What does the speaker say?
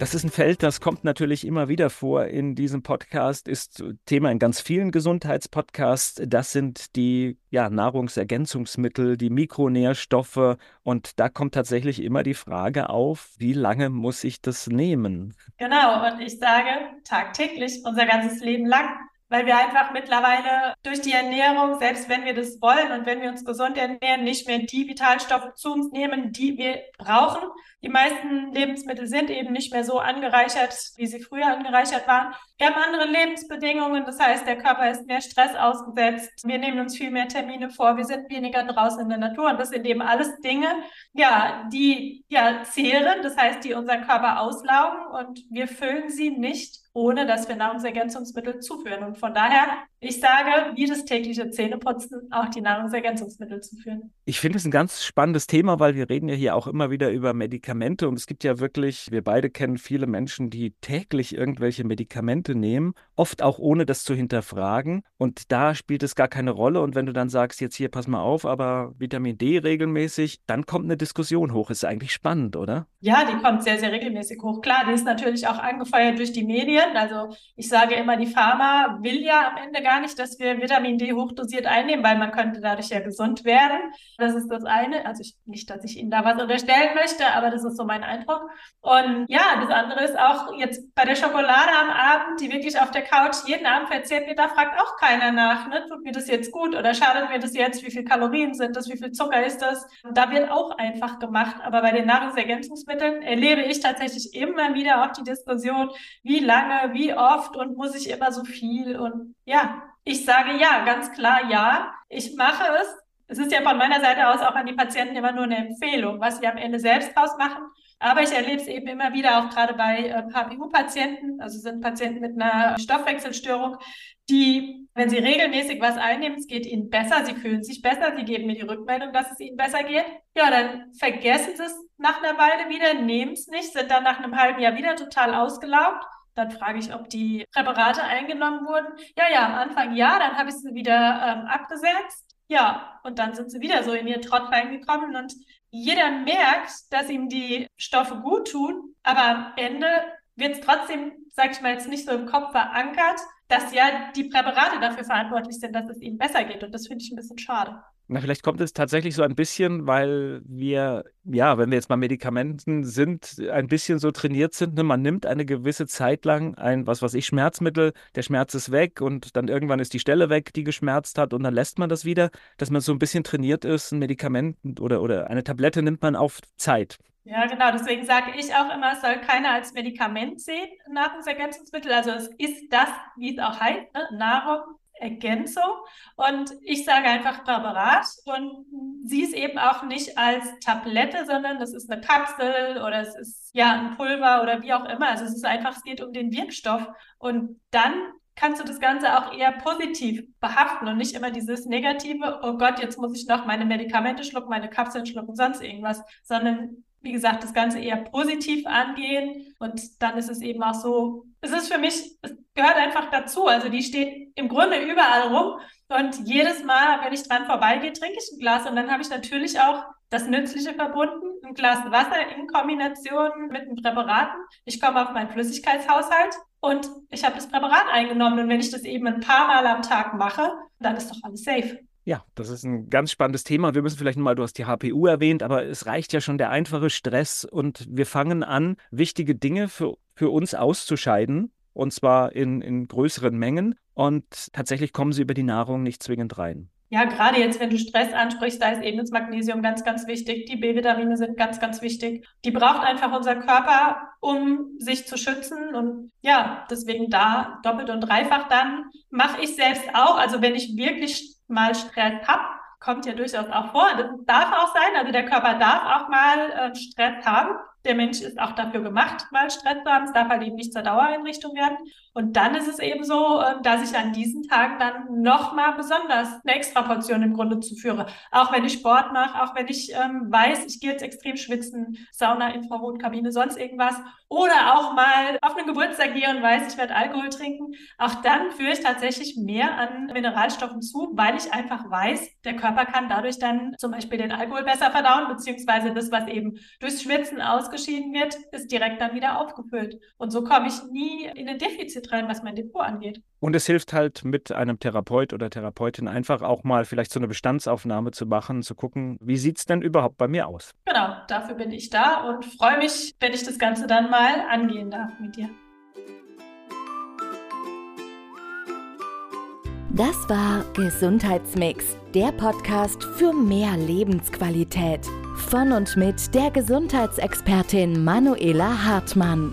Das ist ein Feld, das kommt natürlich immer wieder vor in diesem Podcast, ist Thema in ganz vielen Gesundheitspodcasts. Das sind die ja, Nahrungsergänzungsmittel, die Mikronährstoffe. Und da kommt tatsächlich immer die Frage auf, wie lange muss ich das nehmen? Genau, und ich sage tagtäglich, unser ganzes Leben lang weil wir einfach mittlerweile durch die Ernährung, selbst wenn wir das wollen und wenn wir uns gesund ernähren, nicht mehr die Vitalstoffe zu uns nehmen, die wir brauchen. Die meisten Lebensmittel sind eben nicht mehr so angereichert, wie sie früher angereichert waren. Wir haben andere Lebensbedingungen, das heißt, der Körper ist mehr Stress ausgesetzt. Wir nehmen uns viel mehr Termine vor, wir sind weniger draußen in der Natur und das sind eben alles Dinge, ja, die ja zehren, das heißt, die unseren Körper auslaugen und wir füllen sie nicht ohne dass wir Nahrungsergänzungsmittel zuführen. Und von daher ich sage, wie das tägliche Zähneputzen auch die Nahrungsergänzungsmittel zu führen. Ich finde es ein ganz spannendes Thema, weil wir reden ja hier auch immer wieder über Medikamente und es gibt ja wirklich, wir beide kennen viele Menschen, die täglich irgendwelche Medikamente nehmen, oft auch ohne das zu hinterfragen und da spielt es gar keine Rolle und wenn du dann sagst, jetzt hier pass mal auf, aber Vitamin D regelmäßig, dann kommt eine Diskussion hoch. Ist eigentlich spannend, oder? Ja, die kommt sehr, sehr regelmäßig hoch. Klar, die ist natürlich auch angefeuert durch die Medien. Also ich sage immer, die Pharma will ja am Ende gar gar nicht, dass wir Vitamin D hochdosiert einnehmen, weil man könnte dadurch ja gesund werden. Das ist das eine. Also ich, nicht, dass ich Ihnen da was unterstellen möchte, aber das ist so mein Eindruck. Und ja, das andere ist auch jetzt bei der Schokolade am Abend, die wirklich auf der Couch jeden Abend verzehrt wird, da fragt auch keiner nach, ne? tut mir das jetzt gut oder schadet mir das jetzt, wie viel Kalorien sind das, wie viel Zucker ist das? Da wird auch einfach gemacht. Aber bei den Nahrungsergänzungsmitteln erlebe ich tatsächlich immer wieder auch die Diskussion, wie lange, wie oft und muss ich immer so viel und ja, ich sage ja, ganz klar ja. Ich mache es. Es ist ja von meiner Seite aus auch an die Patienten immer nur eine Empfehlung, was wir am Ende selbst draus machen. Aber ich erlebe es eben immer wieder auch gerade bei äh, HPU-Patienten, also sind Patienten mit einer Stoffwechselstörung, die, wenn sie regelmäßig was einnehmen, es geht ihnen besser, sie fühlen sich besser, sie geben mir die Rückmeldung, dass es ihnen besser geht. Ja, dann vergessen sie es nach einer Weile wieder, nehmen es nicht, sind dann nach einem halben Jahr wieder total ausgelaugt dann frage ich, ob die Präparate eingenommen wurden. Ja, ja, am Anfang ja, dann habe ich sie wieder ähm, abgesetzt. Ja, und dann sind sie wieder so in ihr Trott reingekommen und jeder merkt, dass ihm die Stoffe gut tun, aber am Ende wird es trotzdem, sag ich mal, jetzt nicht so im Kopf verankert, dass ja die Präparate dafür verantwortlich sind, dass es ihnen besser geht. Und das finde ich ein bisschen schade. Na, vielleicht kommt es tatsächlich so ein bisschen, weil wir, ja, wenn wir jetzt bei Medikamenten sind, ein bisschen so trainiert sind. Ne? Man nimmt eine gewisse Zeit lang ein, was weiß ich, Schmerzmittel, der Schmerz ist weg und dann irgendwann ist die Stelle weg, die geschmerzt hat und dann lässt man das wieder, dass man so ein bisschen trainiert ist, ein Medikament oder, oder eine Tablette nimmt man auf Zeit. Ja, genau. Deswegen sage ich auch immer, es soll keiner als Medikament sehen, Nahrungsergänzungsmittel. Also es ist das, wie es auch heißt, ne? Nahrung Ergänzung. Und ich sage einfach Präparat und sie ist eben auch nicht als Tablette, sondern das ist eine Kapsel oder es ist ja ein Pulver oder wie auch immer. Also es ist einfach, es geht um den Wirkstoff. Und dann kannst du das Ganze auch eher positiv behaften und nicht immer dieses negative, oh Gott, jetzt muss ich noch meine Medikamente schlucken, meine Kapseln schlucken, sonst irgendwas, sondern wie gesagt, das Ganze eher positiv angehen. Und dann ist es eben auch so, es ist für mich, es gehört einfach dazu. Also die steht im Grunde überall rum. Und jedes Mal, wenn ich dran vorbeigehe, trinke ich ein Glas. Und dann habe ich natürlich auch das Nützliche verbunden, ein Glas Wasser in Kombination mit den Präparaten. Ich komme auf meinen Flüssigkeitshaushalt und ich habe das Präparat eingenommen. Und wenn ich das eben ein paar Mal am Tag mache, dann ist doch alles safe. Ja, das ist ein ganz spannendes Thema. Wir müssen vielleicht mal, du hast die HPU erwähnt, aber es reicht ja schon der einfache Stress und wir fangen an, wichtige Dinge für, für uns auszuscheiden und zwar in, in größeren Mengen und tatsächlich kommen sie über die Nahrung nicht zwingend rein. Ja, gerade jetzt, wenn du Stress ansprichst, da ist eben das Magnesium ganz, ganz wichtig. Die B-Vitamine sind ganz, ganz wichtig. Die braucht einfach unser Körper, um sich zu schützen. Und ja, deswegen da doppelt und dreifach dann mache ich selbst auch. Also wenn ich wirklich mal Stress habe, kommt ja durchaus auch vor. Das darf auch sein. Also der Körper darf auch mal äh, Stress haben. Der Mensch ist auch dafür gemacht, mal Stress zu haben. Es darf halt eben nicht zur Dauereinrichtung werden. Und dann ist es eben so, ähm, dass ich an diesen Tagen dann nochmal besonders eine extra Portion im Grunde zuführe. Auch wenn ich Sport mache, auch wenn ich ähm, weiß, ich gehe jetzt extrem schwitzen, Sauna, Infrarotkabine, sonst irgendwas. Oder auch mal einen Geburtstag gehe und weiß, ich werde Alkohol trinken. Auch dann führe ich tatsächlich mehr an Mineralstoffen zu, weil ich einfach weiß, der Körper kann dadurch dann zum Beispiel den Alkohol besser verdauen, beziehungsweise das, was eben durchs Schwitzen ausgeschieden wird, ist direkt dann wieder aufgefüllt. Und so komme ich nie in ein Defizit rein, was mein Depot angeht. Und es hilft halt mit einem Therapeut oder Therapeutin einfach auch mal vielleicht so eine Bestandsaufnahme zu machen, zu gucken, wie sieht es denn überhaupt bei mir aus? Genau, dafür bin ich da und freue mich, wenn ich das Ganze dann mal angehen darf mit dir. Das war Gesundheitsmix, der Podcast für mehr Lebensqualität. Von und mit der Gesundheitsexpertin Manuela Hartmann.